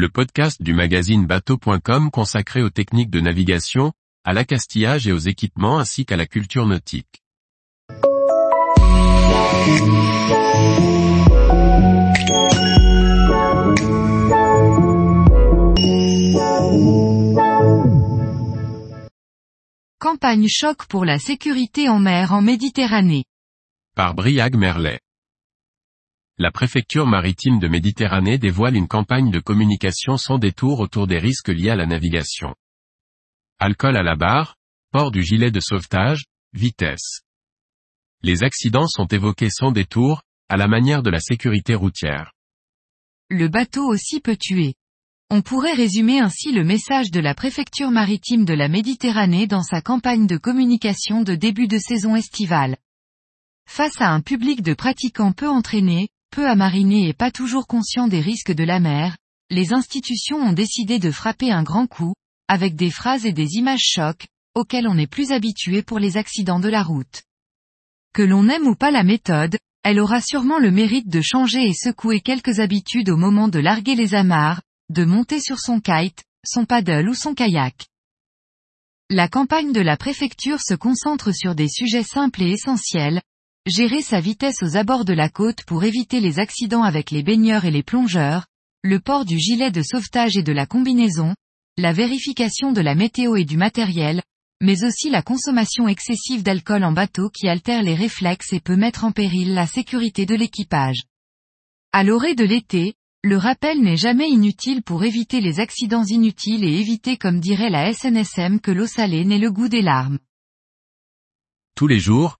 le podcast du magazine bateau.com consacré aux techniques de navigation, à l'accastillage et aux équipements ainsi qu'à la culture nautique. Campagne choc pour la sécurité en mer en Méditerranée. Par Briag Merlet. La préfecture maritime de Méditerranée dévoile une campagne de communication sans détour autour des risques liés à la navigation. Alcool à la barre, port du gilet de sauvetage, vitesse. Les accidents sont évoqués sans détour, à la manière de la sécurité routière. Le bateau aussi peut tuer. On pourrait résumer ainsi le message de la préfecture maritime de la Méditerranée dans sa campagne de communication de début de saison estivale. Face à un public de pratiquants peu entraînés, peu amarinés et pas toujours conscients des risques de la mer, les institutions ont décidé de frapper un grand coup, avec des phrases et des images chocs, auxquelles on est plus habitué pour les accidents de la route. Que l'on aime ou pas la méthode, elle aura sûrement le mérite de changer et secouer quelques habitudes au moment de larguer les amarres, de monter sur son kite, son paddle ou son kayak. La campagne de la préfecture se concentre sur des sujets simples et essentiels, gérer sa vitesse aux abords de la côte pour éviter les accidents avec les baigneurs et les plongeurs, le port du gilet de sauvetage et de la combinaison, la vérification de la météo et du matériel, mais aussi la consommation excessive d'alcool en bateau qui altère les réflexes et peut mettre en péril la sécurité de l'équipage. À l'orée de l'été, le rappel n'est jamais inutile pour éviter les accidents inutiles et éviter comme dirait la SNSM que l'eau salée n'ait le goût des larmes. Tous les jours,